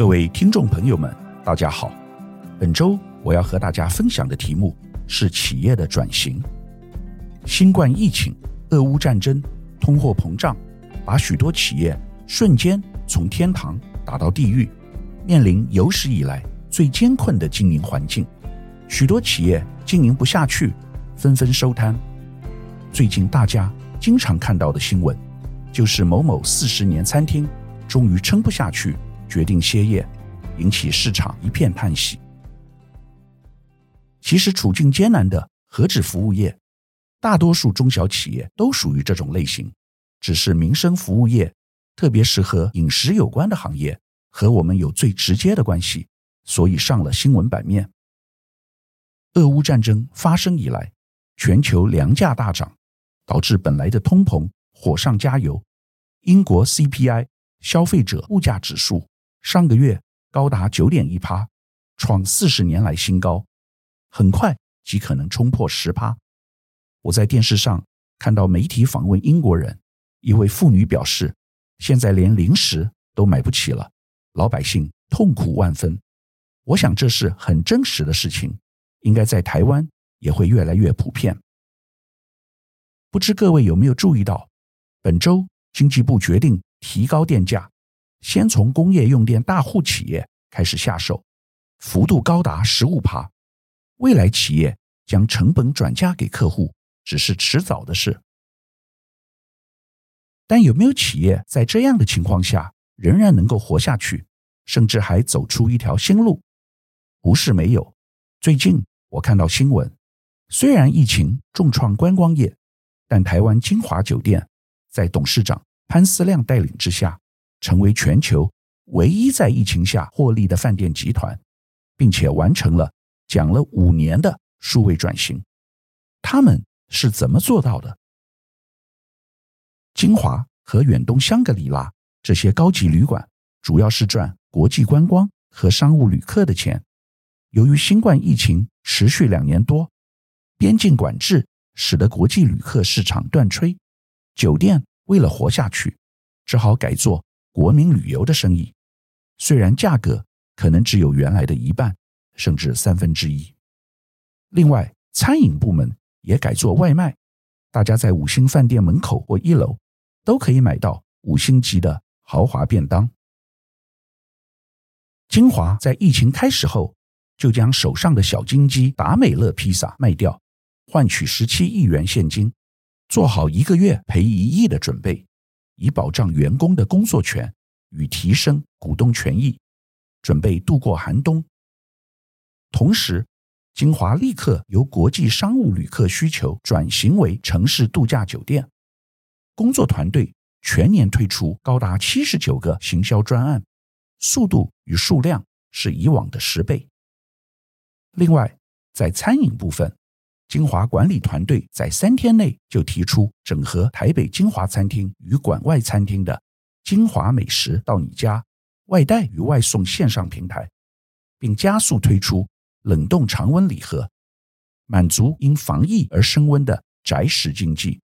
各位听众朋友们，大家好。本周我要和大家分享的题目是企业的转型。新冠疫情、俄乌战争、通货膨胀，把许多企业瞬间从天堂打到地狱，面临有史以来最艰困的经营环境。许多企业经营不下去，纷纷收摊。最近大家经常看到的新闻，就是某某四十年餐厅终于撑不下去。决定歇业，引起市场一片叹息。其实处境艰难的何止服务业，大多数中小企业都属于这种类型。只是民生服务业，特别是和饮食有关的行业，和我们有最直接的关系，所以上了新闻版面。俄乌战争发生以来，全球粮价大涨，导致本来的通膨火上加油。英国 CPI 消费者物价指数。上个月高达九点一趴，创四十年来新高，很快即可能冲破十趴。我在电视上看到媒体访问英国人，一位妇女表示，现在连零食都买不起了，老百姓痛苦万分。我想这是很真实的事情，应该在台湾也会越来越普遍。不知各位有没有注意到，本周经济部决定提高电价。先从工业用电大户企业开始下手，幅度高达十五趴。未来企业将成本转嫁给客户，只是迟早的事。但有没有企业在这样的情况下仍然能够活下去，甚至还走出一条新路？不是没有。最近我看到新闻，虽然疫情重创观光业，但台湾金华酒店在董事长潘思亮带领之下。成为全球唯一在疫情下获利的饭店集团，并且完成了讲了五年的数位转型。他们是怎么做到的？金华和远东香格里拉这些高级旅馆，主要是赚国际观光和商务旅客的钱。由于新冠疫情持续两年多，边境管制使得国际旅客市场断炊，酒店为了活下去，只好改做。国民旅游的生意，虽然价格可能只有原来的一半，甚至三分之一。另外，餐饮部门也改做外卖，大家在五星饭店门口或一楼都可以买到五星级的豪华便当。金华在疫情开始后，就将手上的小金鸡达美乐披萨卖掉，换取十七亿元现金，做好一个月赔一亿的准备。以保障员工的工作权与提升股东权益，准备度过寒冬。同时，金华立刻由国际商务旅客需求转型为城市度假酒店，工作团队全年推出高达七十九个行销专案，速度与数量是以往的十倍。另外，在餐饮部分，金华管理团队在三天内就提出整合台北金华餐厅与馆外餐厅的金华美食到你家外带与外送线上平台，并加速推出冷冻常温礼盒，满足因防疫而升温的宅食经济。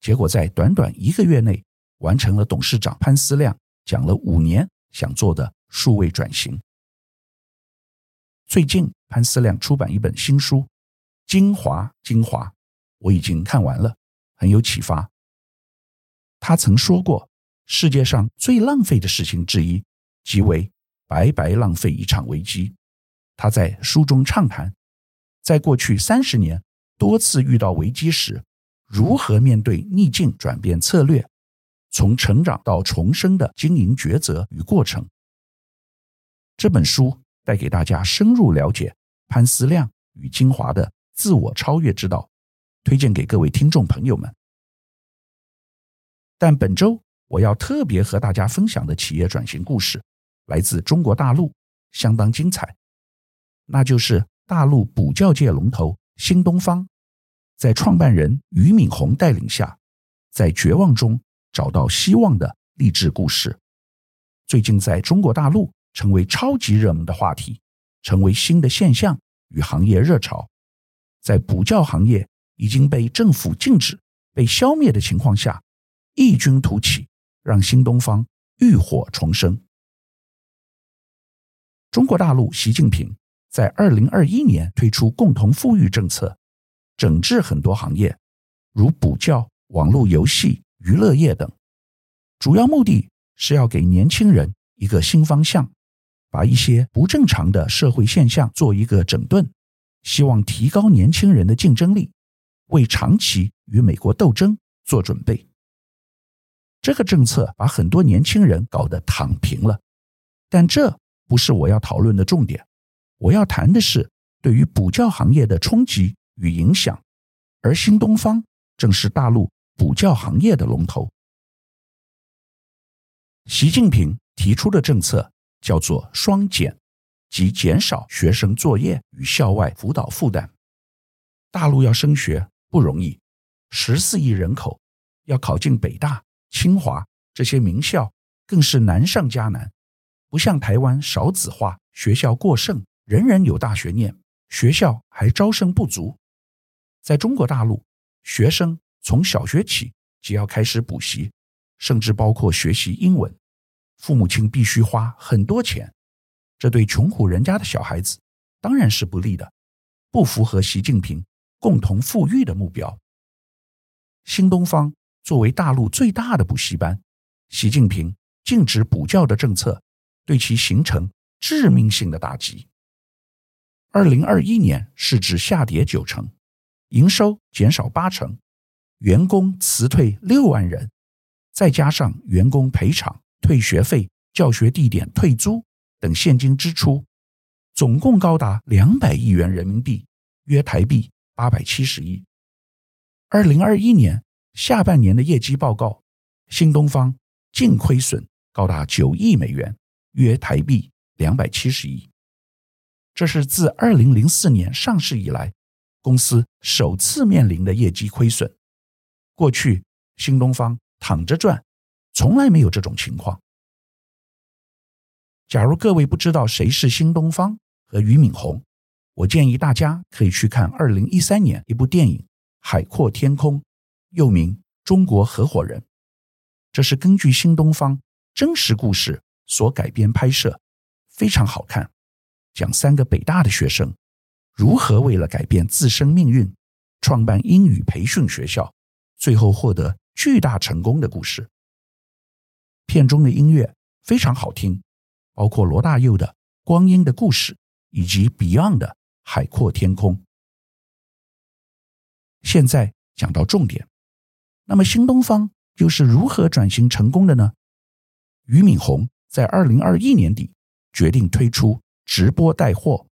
结果在短短一个月内，完成了董事长潘思亮讲了五年想做的数位转型。最近，潘思亮出版一本新书。精华，精华，我已经看完了，很有启发。他曾说过，世界上最浪费的事情之一，即为白白浪费一场危机。他在书中畅谈，在过去三十年多次遇到危机时，如何面对逆境转变策略，从成长到重生的经营抉择与过程。这本书带给大家深入了解潘思亮与精华的。自我超越之道，推荐给各位听众朋友们。但本周我要特别和大家分享的企业转型故事，来自中国大陆，相当精彩。那就是大陆补教界龙头新东方，在创办人俞敏洪带领下，在绝望中找到希望的励志故事。最近在中国大陆成为超级热门的话题，成为新的现象与行业热潮。在补教行业已经被政府禁止、被消灭的情况下，异军突起，让新东方浴火重生。中国大陆习近平在二零二一年推出共同富裕政策，整治很多行业，如补教、网络游戏、娱乐业等，主要目的是要给年轻人一个新方向，把一些不正常的社会现象做一个整顿，希望提高年轻人的竞争力，为长期与美国斗争做准备。这个政策把很多年轻人搞得躺平了，但这不是我要讨论的重点。我要谈的是对于补教行业的冲击与影响，而新东方正是大陆补教行业的龙头。习近平提出的政策叫做“双减”，即减少学生作业与校外辅导负担。大陆要升学不容易，十四亿人口要考进北大。清华这些名校更是难上加难，不像台湾少子化，学校过剩，人人有大学念，学校还招生不足。在中国大陆，学生从小学起就要开始补习，甚至包括学习英文，父母亲必须花很多钱，这对穷苦人家的小孩子当然是不利的，不符合习近平共同富裕的目标。新东方。作为大陆最大的补习班，习近平禁止补教的政策，对其形成致命性的打击。二零二一年市值下跌九成，营收减少八成，员工辞退六万人，再加上员工赔偿、退学费、教学地点退租等现金支出，总共高达两百亿元人民币，约台币八百七十亿。二零二一年。下半年的业绩报告，新东方净亏损高达九亿美元，约台币两百七十亿。这是自二零零四年上市以来，公司首次面临的业绩亏损。过去新东方躺着赚，从来没有这种情况。假如各位不知道谁是新东方和俞敏洪，我建议大家可以去看二零一三年一部电影《海阔天空》。又名《中国合伙人》，这是根据新东方真实故事所改编拍摄，非常好看。讲三个北大的学生如何为了改变自身命运，创办英语培训学校，最后获得巨大成功的故事。片中的音乐非常好听，包括罗大佑的《光阴的故事》以及 Beyond 的《海阔天空》。现在讲到重点。那么新东方又是如何转型成功的呢？俞敏洪在二零二一年底决定推出直播带货，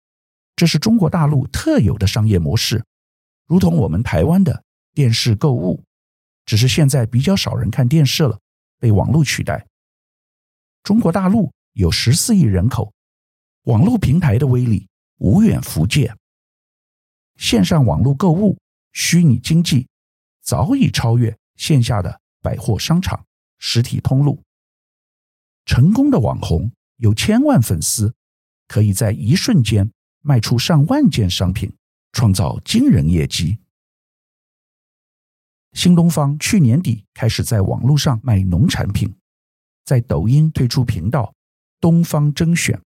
这是中国大陆特有的商业模式，如同我们台湾的电视购物，只是现在比较少人看电视了，被网络取代。中国大陆有十四亿人口，网络平台的威力无远弗届，线上网络购物、虚拟经济早已超越。线下的百货商场、实体通路，成功的网红有千万粉丝，可以在一瞬间卖出上万件商品，创造惊人业绩。新东方去年底开始在网络上卖农产品，在抖音推出频道“东方甄选”。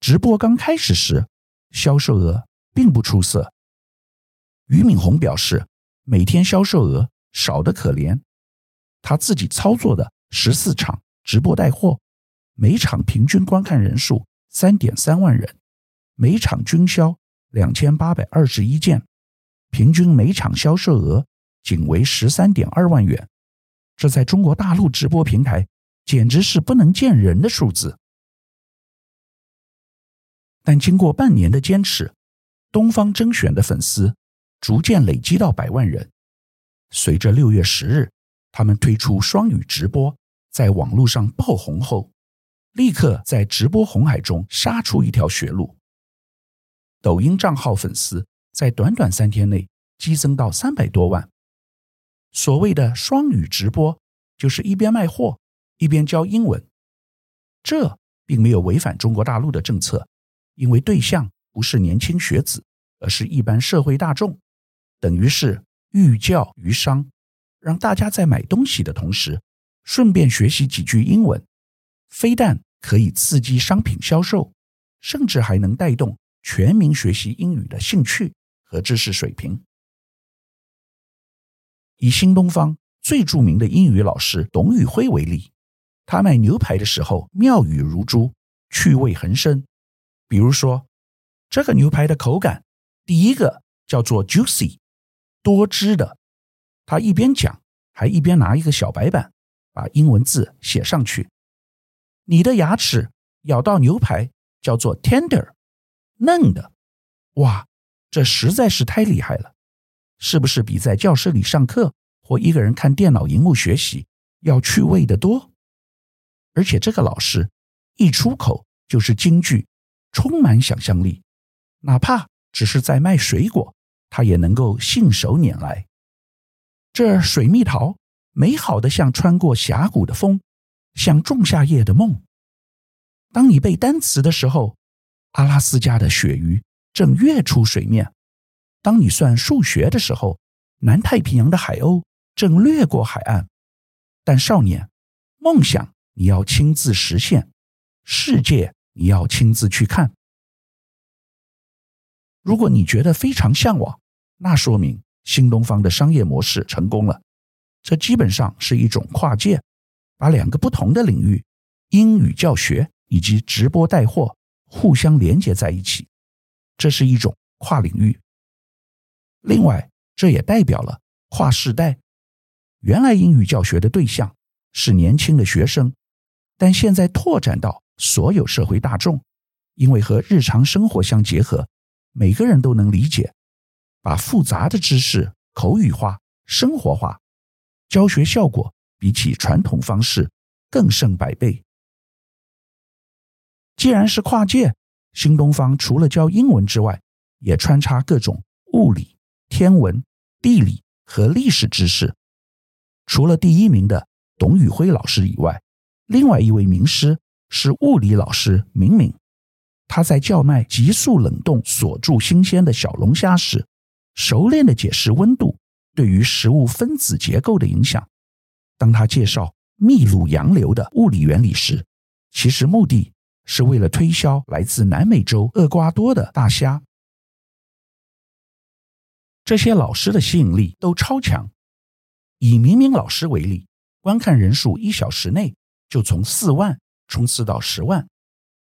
直播刚开始时，销售额并不出色。俞敏洪表示，每天销售额。少得可怜，他自己操作的十四场直播带货，每场平均观看人数三点三万人，每场均销两千八百二十一件，平均每场销售额仅为十三点二万元，这在中国大陆直播平台简直是不能见人的数字。但经过半年的坚持，东方甄选的粉丝逐渐累积到百万人。随着六月十日，他们推出双语直播，在网络上爆红后，立刻在直播红海中杀出一条血路。抖音账号粉丝在短短三天内激增到三百多万。所谓的双语直播，就是一边卖货一边教英文。这并没有违反中国大陆的政策，因为对象不是年轻学子，而是一般社会大众，等于是。寓教于商，让大家在买东西的同时，顺便学习几句英文，非但可以刺激商品销售，甚至还能带动全民学习英语的兴趣和知识水平。以新东方最著名的英语老师董宇辉为例，他卖牛排的时候妙语如珠，趣味横生。比如说，这个牛排的口感，第一个叫做 juicy，多汁的。他一边讲，还一边拿一个小白板，把英文字写上去。你的牙齿咬到牛排叫做 tender，嫩的。哇，这实在是太厉害了，是不是比在教室里上课或一个人看电脑荧幕学习要趣味得多？而且这个老师一出口就是金句，充满想象力，哪怕只是在卖水果，他也能够信手拈来。这水蜜桃美好的像穿过峡谷的风，像仲夏夜的梦。当你背单词的时候，阿拉斯加的鳕鱼正跃出水面；当你算数学的时候，南太平洋的海鸥正掠过海岸。但少年，梦想你要亲自实现，世界你要亲自去看。如果你觉得非常向往，那说明。新东方的商业模式成功了，这基本上是一种跨界，把两个不同的领域——英语教学以及直播带货——互相连接在一起，这是一种跨领域。另外，这也代表了跨世代。原来英语教学的对象是年轻的学生，但现在拓展到所有社会大众，因为和日常生活相结合，每个人都能理解。把复杂的知识口语化、生活化，教学效果比起传统方式更胜百倍。既然是跨界，新东方除了教英文之外，也穿插各种物理、天文、地理和历史知识。除了第一名的董宇辉老师以外，另外一位名师是物理老师明明。他在叫卖急速冷冻锁住新鲜的小龙虾时，熟练地解释温度对于食物分子结构的影响。当他介绍秘鲁洋流的物理原理时，其实目的是为了推销来自南美洲厄瓜多的大虾。这些老师的吸引力都超强。以明明老师为例，观看人数一小时内就从四万冲刺到十万，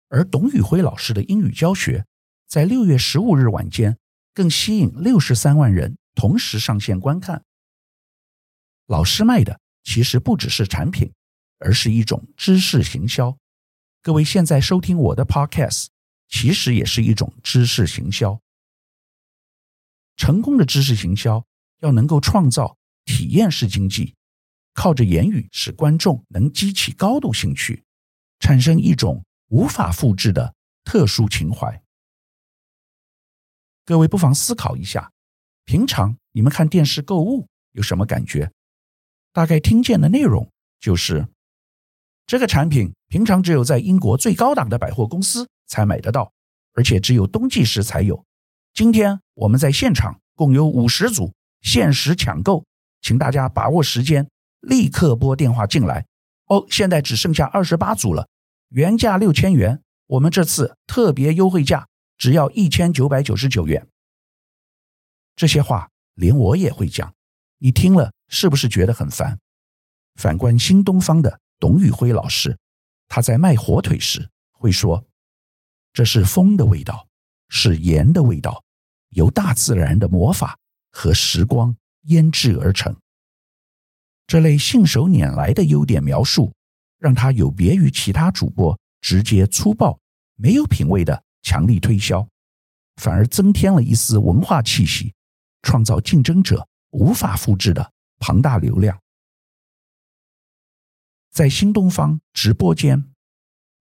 而董宇辉老师的英语教学在六月十五日晚间。更吸引六十三万人同时上线观看。老师卖的其实不只是产品，而是一种知识行销。各位现在收听我的 Podcast，其实也是一种知识行销。成功的知识行销要能够创造体验式经济，靠着言语使观众能激起高度兴趣，产生一种无法复制的特殊情怀。各位不妨思考一下，平常你们看电视购物有什么感觉？大概听见的内容就是，这个产品平常只有在英国最高档的百货公司才买得到，而且只有冬季时才有。今天我们在现场共有五十组，限时抢购，请大家把握时间，立刻拨电话进来。哦，现在只剩下二十八组了，原价六千元，我们这次特别优惠价。只要一千九百九十九元。这些话连我也会讲，你听了是不是觉得很烦？反观新东方的董宇辉老师，他在卖火腿时会说：“这是风的味道，是盐的味道，由大自然的魔法和时光腌制而成。”这类信手拈来的优点描述，让他有别于其他主播直接粗暴、没有品味的。强力推销，反而增添了一丝文化气息，创造竞争者无法复制的庞大流量。在新东方直播间，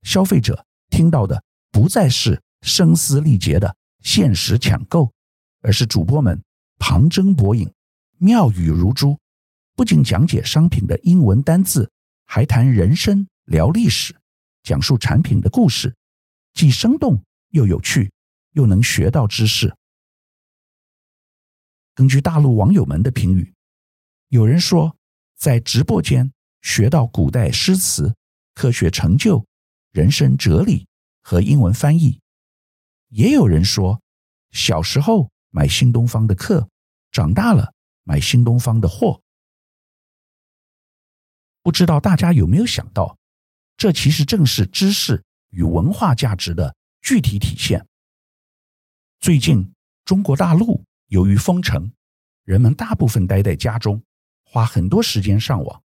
消费者听到的不再是声嘶力竭的限时抢购，而是主播们旁征博引、妙语如珠，不仅讲解商品的英文单字，还谈人生、聊历史，讲述产品的故事，既生动。又有趣，又能学到知识。根据大陆网友们的评语，有人说在直播间学到古代诗词、科学成就、人生哲理和英文翻译，也有人说，小时候买新东方的课，长大了买新东方的货。不知道大家有没有想到，这其实正是知识与文化价值的具体体现。最近，中国大陆由于封城，人们大部分待在家中，花很多时间上网，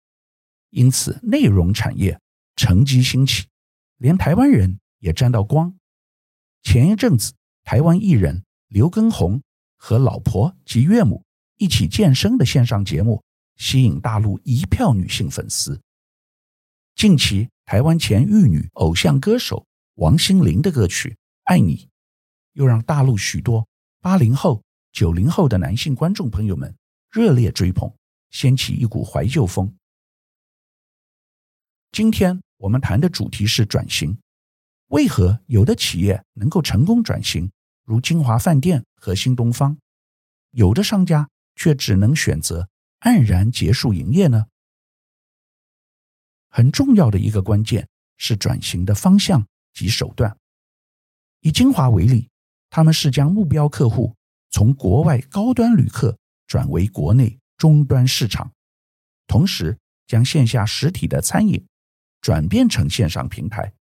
因此内容产业乘机兴起，连台湾人也沾到光。前一阵子，台湾艺人刘畊宏和老婆及岳母一起健身的线上节目，吸引大陆一票女性粉丝。近期，台湾前玉女偶像歌手王心凌的歌曲《爱你》，又让大陆许多八零后、九零后的男性观众朋友们热烈追捧，掀起一股怀旧风。今天我们谈的主题是转型。为何有的企业能够成功转型，如金华饭店和新东方，有的商家却只能选择黯然结束营业呢？很重要的一个关键是转型的方向及手段。以金华为例，他们是将目标客户从国外高端旅客转为国内中端市场，同时将线下实体的餐饮转变成线上平台，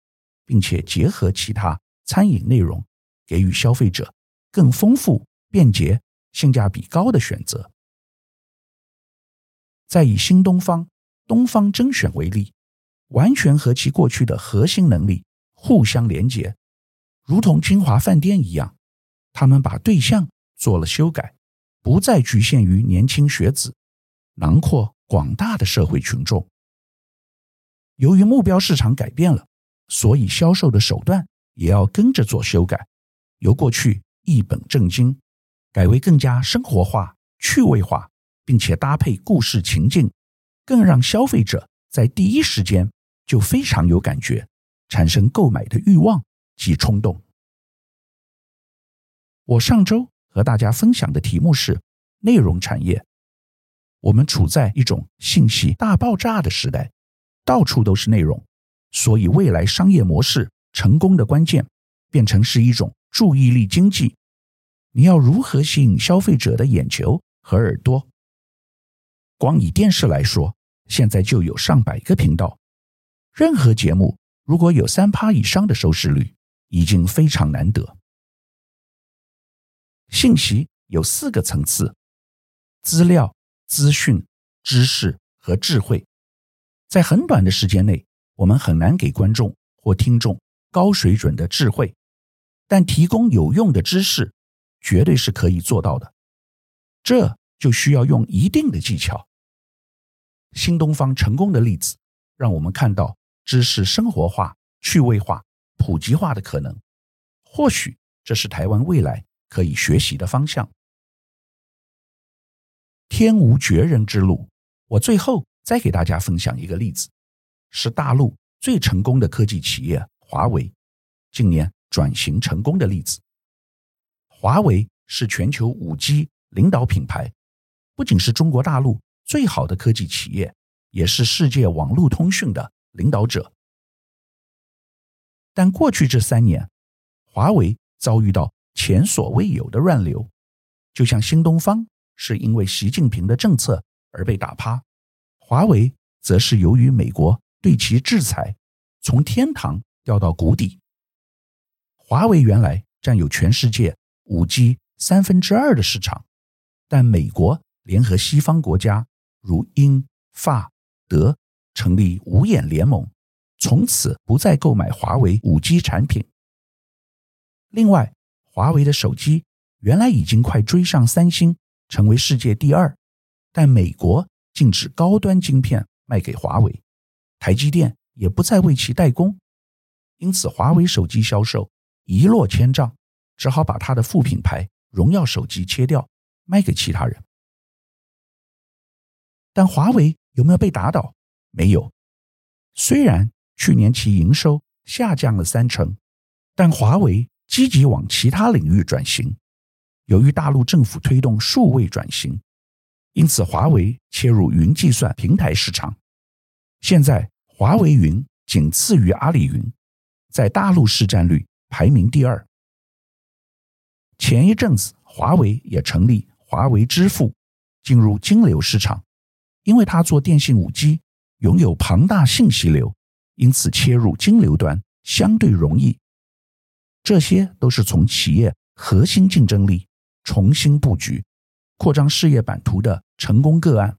并且结合其他餐饮内容，给予消费者更丰富、便捷、性价比高的选择。再以新东方、东方甄选为例，完全和其过去的核心能力互相连接，如同金华饭店一样，他们把对象做了修改，不再局限于年轻学子，囊括广大的社会群众。由于目标市场改变了，所以销售的手段也要跟着做修改，由过去一本正经，改为更加生活化、趣味化。并且搭配故事情境，更让消费者在第一时间就非常有感觉，产生购买的欲望及冲动。我上周和大家分享的题目是内容产业。我们处在一种信息大爆炸的时代，到处都是内容，所以未来商业模式成功的关键，变成是一种注意力经济。你要如何吸引消费者的眼球和耳朵？光以电视来说，现在就有上百个频道。任何节目如果有三趴以上的收视率，已经非常难得。信息有四个层次：资料、资讯、知识和智慧。在很短的时间内，我们很难给观众或听众高水准的智慧，但提供有用的知识，绝对是可以做到的。这。就需要用一定的技巧。新东方成功的例子，让我们看到知识生活化、趣味化、普及化的可能。或许这是台湾未来可以学习的方向。天无绝人之路。我最后再给大家分享一个例子，是大陆最成功的科技企业华为近年转型成功的例子。华为是全球五 G 领导品牌。不仅是中国大陆最好的科技企业，也是世界网络通讯的领导者。但过去这三年，华为遭遇到前所未有的乱流，就像新东方是因为习近平的政策而被打趴，华为则是由于美国对其制裁，从天堂掉到谷底。华为原来占有全世界五 G 三分之二的市场，但美国。联合西方国家如英、法、德成立五眼联盟，从此不再购买华为五 G 产品。另外，华为的手机原来已经快追上三星，成为世界第二，但美国禁止高端晶片卖给华为，台积电也不再为其代工，因此华为手机销售一落千丈，只好把它的副品牌荣耀手机切掉，卖给其他人。但华为有没有被打倒？没有。虽然去年其营收下降了三成，但华为积极往其他领域转型。由于大陆政府推动数位转型，因此华为切入云计算平台市场。现在华为云仅次于阿里云，在大陆市占率排名第二。前一阵子，华为也成立华为支付，进入金流市场，因为它做电信 5G，拥有庞大信息流，因此切入金流端相对容易。这些都是从企业核心竞争力重新布局、扩张事业版图的成功个案。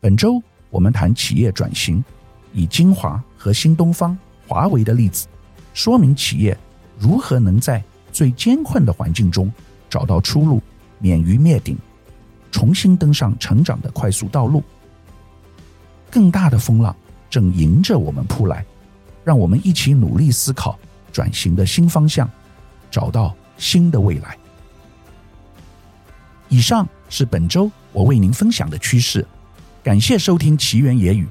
本周我们谈企业转型，以精华和新东方、华为的例子，说明企业如何能在最艰困的环境中找到出路，免于灭顶，重新登上成长的快速道路。更大的风浪正迎着我们扑来。让我们一起努力思考转型的新方向，找到新的未来。以上是本周我为您分享的趋势，感谢收听奇缘野语。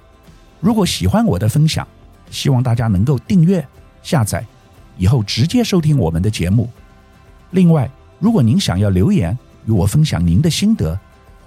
如果喜欢我的分享，希望大家能够订阅、下载，以后直接收听我们的节目。另外，如果您想要留言与我分享您的心得，